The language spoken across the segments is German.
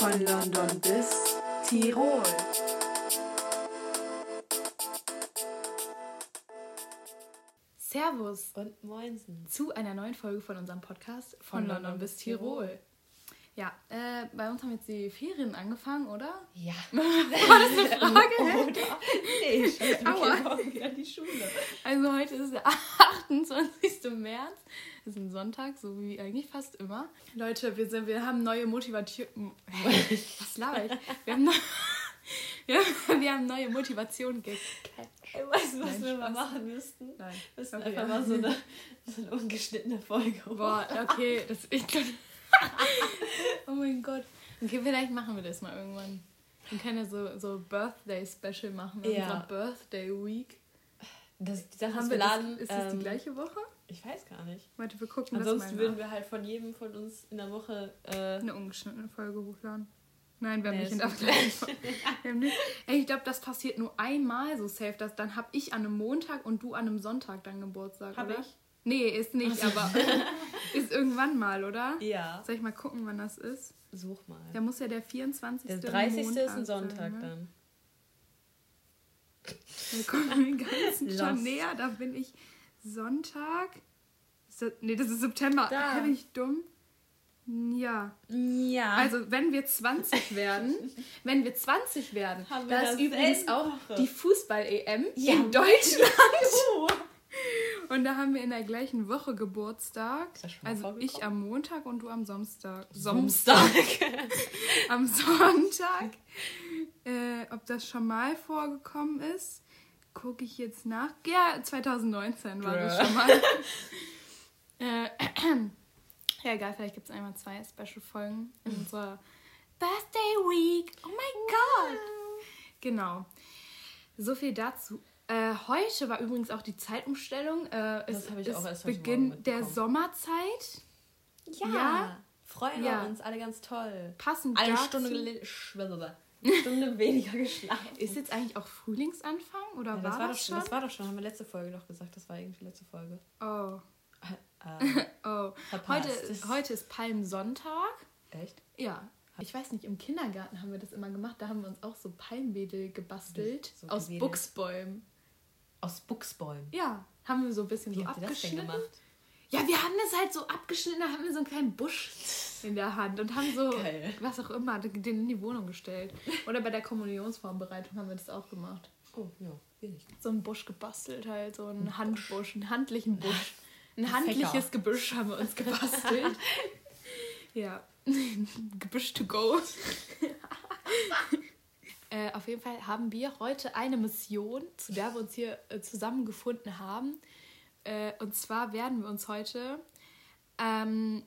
Von London bis Tirol. Servus Und Moinsen. zu einer neuen Folge von unserem Podcast von, London, bis Tirol. Ja, äh, bei uns haben jetzt die Ferien angefangen, oder? Ja. War das eine Frage? Oder? Nee, ich Aua. morgen wieder die Schule. Also heute ist der 28. März. Das ist ein Sonntag, so wie eigentlich fast immer. Leute, wir, sind, wir haben neue Motivation. Was laber ich? Wir haben, neu, wir, haben neue Motivation gecatcht. Ey, weißt du, was Nein, wir mal machen müssten? Nein. Wir müssten Okay, einfach ja. mal so eine, so eine ungeschnittene Folge Boah, okay, das ich Oh mein Gott. Okay, vielleicht machen wir das mal irgendwann. Wir können ja so, so Birthday-Special machen Ja. unserer Birthday Week. Das, die Sache Haben ist, wir das, laden. ist das die ähm, gleiche Woche? Ich weiß gar nicht. Warte, wir gucken Ansonsten das würden wir halt von jedem von uns in der Woche. Äh, eine ungeschnittene Folge hochladen. Nein, wir haben Nee, nicht in der. Ey, ich glaube, das passiert nur einmal so safe, dass dann habe ich an einem Montag und du an einem Sonntag dann Geburtstag, Hab oder? ich? Nee, ist nicht, aber ist irgendwann mal, oder? ja. Soll ich mal gucken, wann das ist? Such mal. Da muss ja der 24. Der 30. Montag ist ein Sonntag sein, ne? dann. Wir kommen den ganzen schon Lost. näher. Da bin ich Sonntag. Ist das, nee, das ist September. Da. Bin ich dumm? Ja. Ja. Also, wenn wir 20 werden, wenn wir 20 werden, Haben da ist übrigens auch die Fußball-EM Ja. in Deutschland. Oh. Und da haben wir in der gleichen Woche Geburtstag. Schon Also ich am Montag und du am Samstag. Samstag. am Sonntag. Äh, ob das schon mal vorgekommen ist, gucke ich jetzt nach. Ja, 2019 war das Bruh. schon mal. äh, ja, egal, vielleicht gibt es einmal zwei Special-Folgen in unserer Birthday Week. Oh mein Gott! Genau. So viel dazu. Äh, heute war übrigens auch die Zeitumstellung. Äh, Das habe ich ist auch erst heute Beginn der. Sommerzeit. Ja. Ja. Freuen Ja. wir uns alle ganz toll. Passend Eine dazu- Stunde, Stunde weniger geschlafen. Ist jetzt eigentlich auch Frühlingsanfang oder Ja, war das, das, war doch schon, das war doch schon, haben wir letzte Folge doch gesagt. Das war irgendwie letzte Folge. oh, Äh, oh. Verpasst. Heute, heute ist Palmsonntag. echt? Ja. Ich weiß nicht, im Kindergarten haben wir das immer gemacht. Da haben wir uns auch so Palmwedel gebastelt. So aus gewedelt. Buchsbäumen. Aus Buchsbäumen. Ja. Haben wir so ein bisschen Wie so habt ihr das denn abgeschnitten. gemacht? Ja, wir haben das halt so abgeschnitten, da haben wir so einen kleinen Busch in der Hand und haben so, Geil. was auch immer, den in die Wohnung gestellt. Oder bei der Kommunionsvorbereitung haben wir das auch gemacht. Oh, ja, nicht. So einen Busch gebastelt, halt, so einen Handbusch, einen handlichen Busch. Ein Ein handliches Fächer. Gebüsch haben wir uns gebastelt. ja, Gebüsch to go. äh, auf jeden Fall haben wir heute eine Mission, zu der wir uns hier äh, zusammengefunden haben. Äh, und zwar werden wir uns heute ähm,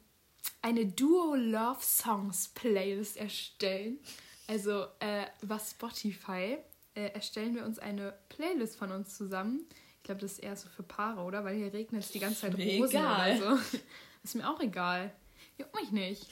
eine Duo Love Songs Playlist erstellen. Also äh, über Spotify äh, erstellen wir uns eine Playlist von uns zusammen. Ich glaube, das ist eher so für Paare, oder? Weil hier regnet es die ganze Zeit Mir Rosen egal. oder so. Ist mir auch egal. Juckt mich nicht.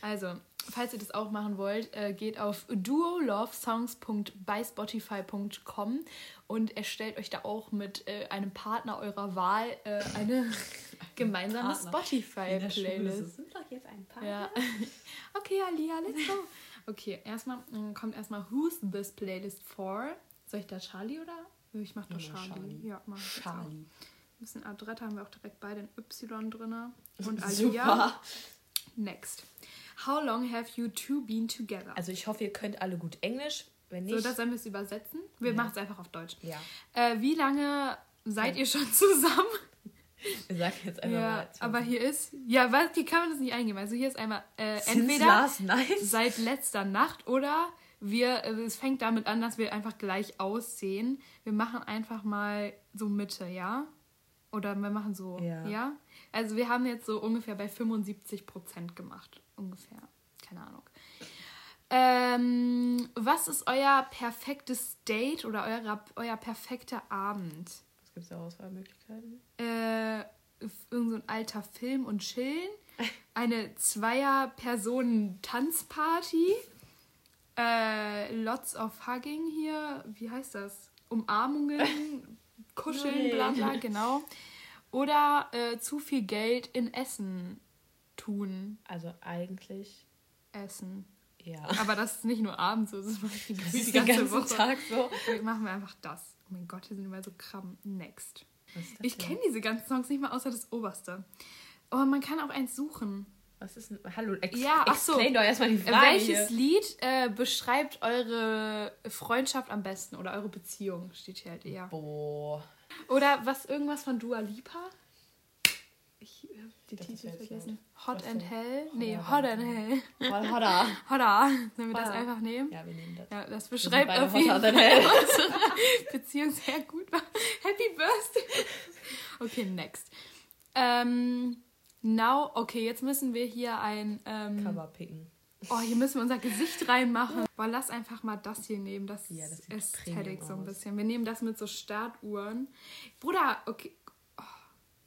Also, falls ihr das auch machen wollt, äh, geht auf duolovesongs.byspotify.com und erstellt euch da auch mit äh, einem Partner eurer Wahl äh, eine gemeinsame Spotify-Playlist. Jetzt ein paar. Ja. Okay, Alia, let's go. Okay, erstmal mm, kommt erstmal Who's this playlist for? Soll ich da Charlie oder? Ich mach doch Ja, Charlie. Charlie. Ja, mach. Charlie. Ein bisschen A3 haben wir auch direkt beide ein Y drin. Und Alia. Super. Next. How long have you two been together? Also ich hoffe, ihr könnt alle gut Englisch. Wenn nicht, so, das sollen wir es übersetzen. Wir Ja. machen es einfach auf Deutsch. ja. Äh, wie lange seid ihr schon zusammen? Wir sagen jetzt einfach Ja, mal. aber hier ist. Ja, was? Hier kann man das nicht eingeben. Also hier ist einmal äh, entweder seit letzter Nacht oder wir, äh, es fängt damit an, dass wir einfach gleich aussehen. Wir machen einfach mal so Mitte, ja? Oder wir machen so, Ja. ja? Also wir haben jetzt so ungefähr bei 75 Prozent gemacht. Ungefähr. Keine Ahnung. Ähm, was ist euer perfektes Date oder euer, euer perfekter Abend? Gibt es da Auswahlmöglichkeiten? äh, irgend so ein alter Film und Chillen, eine Zweier-Personen-Tanzparty, äh, lots of hugging hier, wie heißt das? Umarmungen, kuscheln, bla bla, genau. Oder äh, zu viel Geld in Essen tun. Also eigentlich Essen. Ja. Aber das ist nicht nur abends so, das ist die, Das die ist ganze den ganzen Woche. Tag so. Okay, machen wir einfach das. Oh mein Gott, hier sind immer so Krabben. Next. Ich kenne diese ganzen Songs nicht mal außer das oberste. Aber man kann auch eins suchen. Was ist denn. Hallo, ex Ja, ach so. explain doch erstmal die Äh, Frage. Welches hier. Lied äh, beschreibt eure Freundschaft am besten oder eure Beziehung? Steht hier halt eher. Boah. Oder was irgendwas von Dua Lipa? Ich habe die Das ist Titel vergessen. Hot and? Hell? Nee, Hot and Hell. Holla. Hoda. Sollen wir das einfach nehmen? Ja, wir nehmen das. Ja, das beschreibt auf jeden hotter Fall unsere Beziehung sehr gut. Happy Birthday. Okay, next. Ähm, now, okay, jetzt müssen wir hier ein. Ähm, Cover picken. oh, hier müssen wir unser Gesicht reinmachen. Boah, lass einfach mal das hier nehmen. Das, Ja, das Ästhetik Premium so ein bisschen. Wir nehmen das mit so Startuhren. Bruder, okay.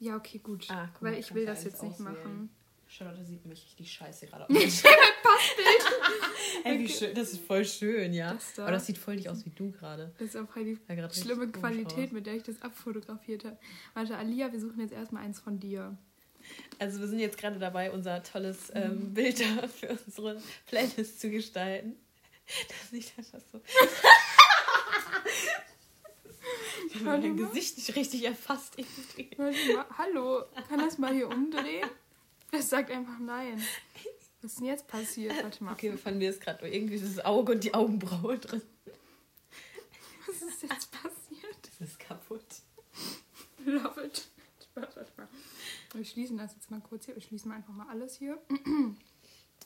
Ja, okay, gut. Ah, guck Weil ich will das jetzt nicht auswählen. machen. Charlotte sieht mich richtig scheiße gerade aus. Ey, wie schön. Das ist voll schön, ja. Das da. Aber das sieht voll nicht aus wie du gerade. Das ist auch voll die Ja, schlimme Qualität, aus. mit der ich das abfotografiert habe. Warte, Alia, wir suchen jetzt erstmal eins von dir. Also wir sind jetzt gerade dabei, unser tolles Mhm. ähm, Bild da für unsere Playlist zu gestalten. Das sieht einfach so. Ich habe mein. Gesicht nicht richtig erfasst. irgendwie. Mal, hallo, kann das mal hier umdrehen? Das sagt einfach nein. Was ist denn jetzt passiert? Warte mal. Okay, wir fanden mir jetzt gerade nur irgendwie das Auge und die Augenbraue drin. Was ist jetzt passiert? Das ist kaputt. Love it. Warte, mal. Wir schließen das jetzt mal kurz hier. Wir schließen einfach mal alles hier.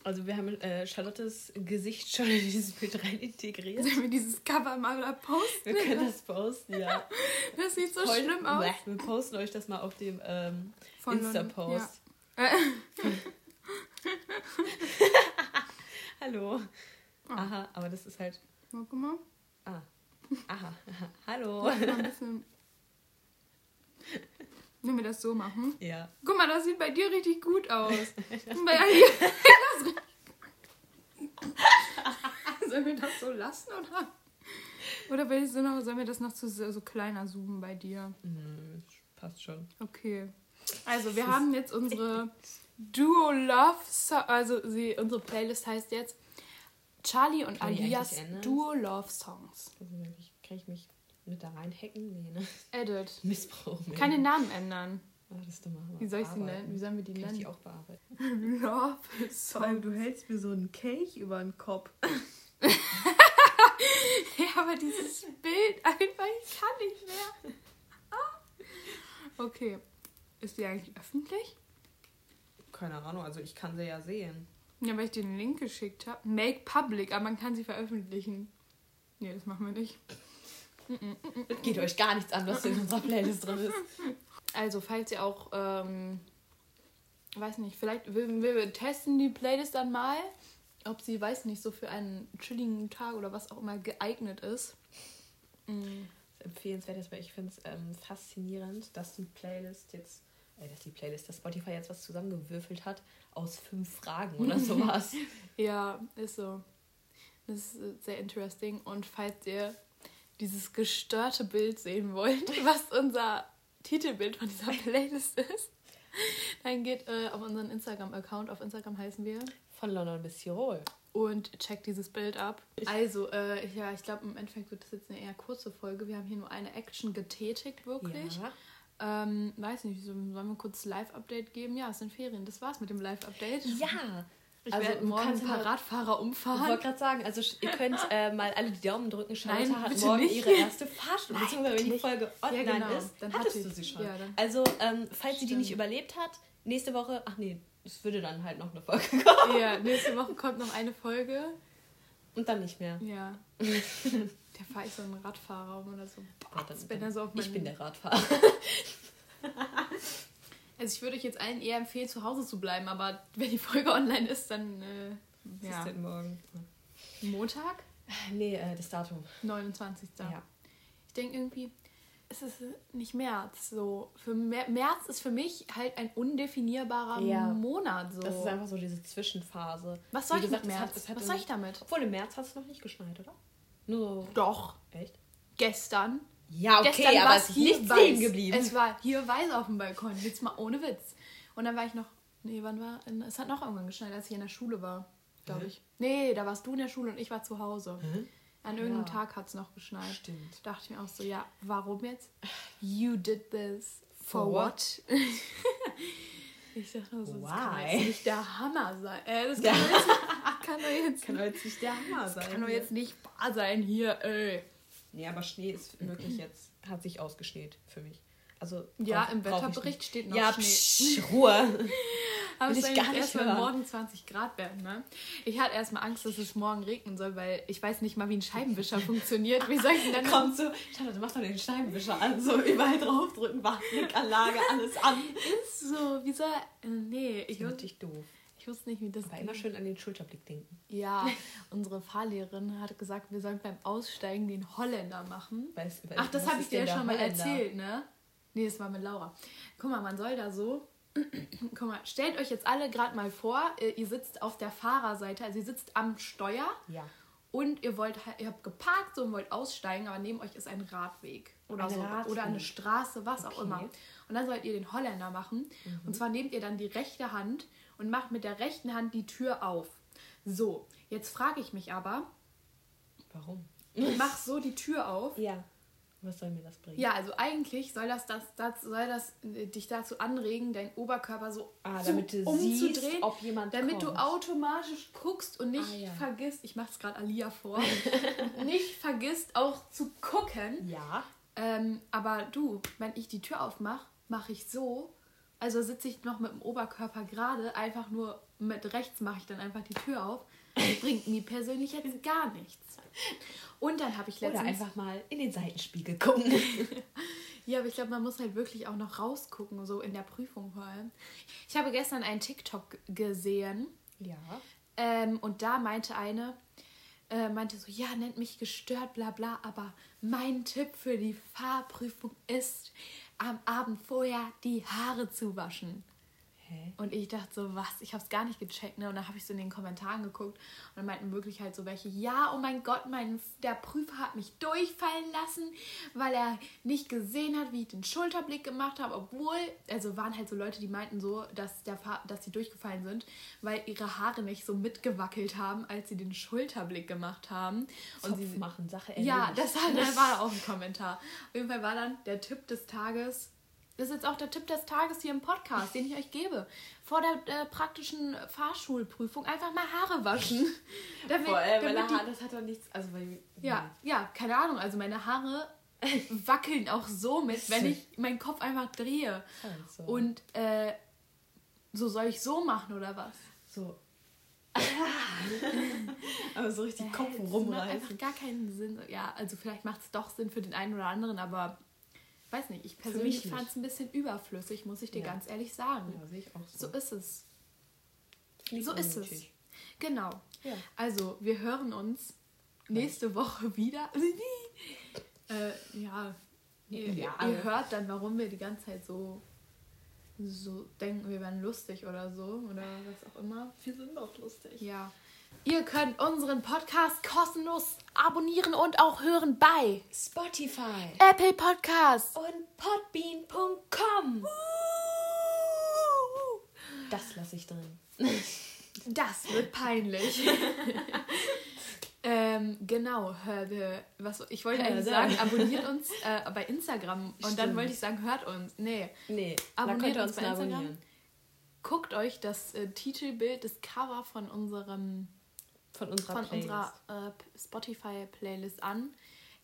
Also wir haben äh, Charlottes Gesicht schon in dieses Bild rein integriert. Sollen wir dieses Cover mal da posten? Wir können das posten, ja. Das sieht so Heute- schlimm aus. Bäh, Wir posten euch das mal auf dem ähm, Insta-Post. Ja. Äh, Hallo. Oh. Aha, aber das ist halt. guck mal. Ah. Aha, aha. Hallo. Mal ein bisschen. Wenn wir das so machen. Ja. Guck mal, das sieht bei dir richtig gut aus. Bei Sollen wir das so lassen oder? Oder willst du noch, sollen wir das noch zu, so kleiner zoomen bei dir? Nö, passt schon. Okay. Also, wir haben jetzt unsere Duo Love, so also sie, unsere Playlist heißt jetzt Charlie und Kann Alias? Duo Love Songs. Also kann ich mich mit da reinhacken? Nee, ne? Edit. Missbrauch. Kann den Namen ändern. Ah, das ist mal Wie soll ich sie nennen? Wie sollen wir die Kann ich die nennen? auch bearbeiten? Love Songs. du hältst mir so einen Kelch über den Kopf. Ja, aber dieses Bild einfach, ich kann nicht mehr. Ah. Okay. Ist die eigentlich öffentlich? Keine Ahnung, also ich kann sie ja sehen. Ja, weil ich dir den Link geschickt habe. Make public, aber man kann sie veröffentlichen. Nee, das machen wir nicht. Es geht euch gar nichts an, was in unserer Playlist drin ist. Also, falls ihr auch, ähm, weiß nicht, vielleicht wir, wir testen die Playlist dann mal, ob sie, weiß nicht, so für einen chilligen Tag oder was auch immer geeignet ist. Mm. empfehlenswert ist, weil ich finde es ähm, faszinierend, dass die Playlist jetzt, äh, dass die Playlist, dass Spotify jetzt was zusammengewürfelt hat aus fünf Fragen oder sowas. Ja, ist so. Das ist äh, sehr interesting. Und falls ihr dieses gestörte Bild sehen wollt, was unser Titelbild von dieser Playlist ist, dann geht äh, auf unseren Instagram-Account. Auf Instagram heißen wir. Von London bis Tirol. Und checkt dieses Bild ab. Also, äh, ja, ich glaube, im Endeffekt wird das jetzt eine eher kurze Folge. Wir haben hier nur eine Action getätigt, wirklich. Ja. Ähm, weiß nicht, so- sollen wir kurz Live-Update geben? Ja, es sind Ferien. Das war's mit dem Live-Update. Ja. Ich Also, werde morgen ein paar mal- Radfahrer Ich umfahren. wollte gerade sagen, also ihr könnt äh, mal alle die Daumen drücken. Charlotte Nein, hat morgen nicht. ihre erste Fahrstunde, Nein, beziehungsweise wenn die. Folge online genau. ist, Dann hattest hatte du ich- sie schon. ja, dann- also, ähm, falls sie die nicht Stimmt. überlebt hat, nächste Woche, ach nee, es würde dann halt noch eine Folge kommen. Ja, nächste Woche kommt noch eine Folge. Und dann nicht mehr. Ja. Der fahre ich so einen Radfahrer um oder so. Ja, dann, er so ich bin der Radfahrer. Also ich würde euch jetzt allen eher empfehlen, zu Hause zu bleiben, aber wenn die Folge online ist, dann äh, ja. ist denn morgen? Montag, Nee, äh, das Datum. 29. Ja. Ich denke irgendwie, es ist nicht März. So. Für Mä- März ist für mich halt ein undefinierbarer Ja. Monat. So. Das ist einfach so diese Zwischenphase. Was soll Wie ich gesagt, mit es März? hat- es hat Was soll ich damit? Obwohl im März hat es noch nicht geschneit, oder? Nur Doch. Echt? Gestern. Ja, Gestern war es ist hier nicht weiß. stehen geblieben. Es war hier weiß auf dem Balkon. Jetzt mal ohne Witz. Und dann war ich noch. Nee, wann war. Es hat noch irgendwann geschneit, als ich in der Schule war. glaube Hä? ich. Nee, da warst du in der Schule und ich war zu Hause. Hä? An irgendeinem Ja. Tag hat es noch geschneit. Stimmt. Dachte ich mir auch so, ja, warum jetzt? You did this for, For what? ich dachte nur so, das kann jetzt nicht der Hammer sein. Äh, das Ja. kann, doch jetzt, kann doch jetzt, Kann doch jetzt nicht der Hammer sein. kann doch jetzt nicht wahr sein hier, ey. Nee, aber Schnee ist wirklich jetzt, hat sich ausgeschneit für mich. Also Ja, brauch- im Wetterbericht steht noch ja, Schnee. Psch, Ruhe. Aber Will es ich soll erstmal morgen 20 Grad werden, ne? Ich hatte erstmal Angst, dass es morgen regnen soll, weil ich weiß nicht mal, wie ein Scheibenwischer funktioniert. Wie soll ich denn dann Kommt so, schau, du machst doch den Steinwischer an, so überall draufdrücken, Wartblickanlage, alles an. ist so, wie soll. äh, Nee, ich, Ich bin wus- natürlich doof. Ich wusste nicht, wie das Aber immer schön an den Schulterblick denken. Ja, unsere Fahrlehrerin hat gesagt, wir sollen beim Aussteigen den Holländer machen. Weiß, weil- Ach, das habe ich dir ja schon mal Holländer? erzählt, ne? Nee, das war mit Laura. Guck mal, man soll da so. Guck mal, stellt euch jetzt alle gerade mal vor, äh, ihr sitzt auf der Fahrerseite, also ihr sitzt am Steuer Ja. Und ihr wollt ihr habt geparkt so und wollt aussteigen, aber neben euch ist ein Radweg oder Ein so Radweg. oder eine Straße, was auch Okay. immer. Und dann sollt ihr den Holländer machen und zwar nehmt ihr dann die rechte Hand und macht mit der rechten Hand die Tür auf. So, jetzt frage ich mich aber, Warum? ich mach so die Tür auf. Ja. Was soll mir das bringen? Ja, also eigentlich soll das, das, das, soll das äh, dich dazu anregen, deinen Oberkörper so Ah, zu- damit du umzudrehen, siehst, ob jemand damit du kommt. automatisch guckst und nicht Ah, ja. vergisst, ich mach's gerade Alia vor, nicht vergisst auch zu gucken. Ja. Ähm, aber du, wenn ich die Tür aufmache, mache ich so. Also sitze ich noch mit dem Oberkörper gerade, einfach nur mit rechts mache ich dann einfach die Tür auf. Das bringt mir persönlich jetzt gar nichts. Und dann habe ich Oder letztens... einfach mal in den Seitenspiegel gucken. Ja, aber ich glaube, man muss halt wirklich auch noch rausgucken, so in der Prüfung vor allem. Ich habe gestern einen TikTok gesehen ja. ähm, und da meinte eine, äh, meinte so, ja, nennt mich gestört, bla bla, aber mein Tipp für die Fahrprüfung ist, am Abend vorher die Haare zu waschen. Hä? Und ich dachte so, was? Ich habe es gar nicht gecheckt, ne? Und dann habe ich so in den Kommentaren geguckt und dann meinten wirklich halt so welche, ja, oh mein Gott, mein, der Prüfer hat mich durchfallen lassen, weil er nicht gesehen hat, wie ich den Schulterblick gemacht habe, obwohl, also waren halt so Leute, die meinten so, dass, der, dass sie durchgefallen sind, weil ihre Haare nicht so mitgewackelt haben, als sie den Schulterblick gemacht haben. Und Zopf sie, machen, Sache ja, das, war- das war auch ein Kommentar. Auf jeden Fall war dann der Tipp des Tages. Das ist jetzt auch der Tipp des Tages hier im Podcast, den ich euch gebe. Vor der äh, praktischen Fahrschulprüfung einfach mal Haare waschen. damit, Boah, ey, meine damit Haare, das hat doch nichts. Also, weil, ja, ja, keine Ahnung. Also meine Haare wackeln auch so mit, wenn ich meinen Kopf einfach drehe. Halt so. Und äh, so soll ich so machen oder was? so. aber so richtig Kopf Äh, das macht rumreißen. einfach gar keinen Sinn. Ja, also vielleicht macht es doch Sinn für den einen oder anderen, aber weiß nicht, ich persönlich fand es ein bisschen überflüssig, muss ich dir Ja. ganz ehrlich sagen. Ja, sehe ich auch So so. ist es. So ist es. Genau. Ja. Also, wir hören uns nächste Woche wieder. äh, ja. Ihr, Ja, ihr hört dann, warum wir die ganze Zeit so, so denken, wir wären lustig oder so. Oder was auch immer. Wir sind auch lustig. Ja. Ihr könnt unseren Podcast kostenlos abonnieren und auch hören bei Spotify Apple Podcasts. und podbean.com. Das lasse ich drin. Das wird peinlich. ähm, genau, hör, wir- was, ich wollte eigentlich sagen, abonniert uns äh, bei Instagram. Und dann Stimmt. wollte ich sagen, hört uns. Nee, Nee, Abonniert uns uns bei Instagram. abonnieren. guckt euch das äh, Titelbild, das Cover von unserem Von unserer von Playlist. unserer äh, Spotify-Playlist an.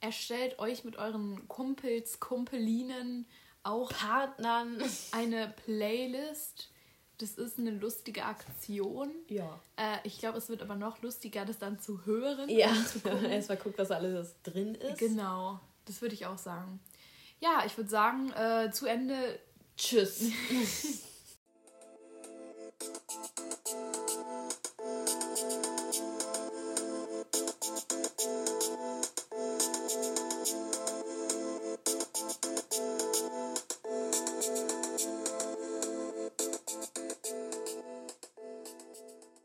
Erstellt euch mit euren Kumpels, Kumpelinen auch Partnern. eine Playlist. Das ist eine lustige Aktion. Ja. Äh, ich glaube, es wird aber noch lustiger, das dann zu hören. Ja, gucken. erstmal guckt, was alles drin ist. Genau, das würde ich auch sagen. Ja, ich würde sagen, äh, zu Ende Tschüss.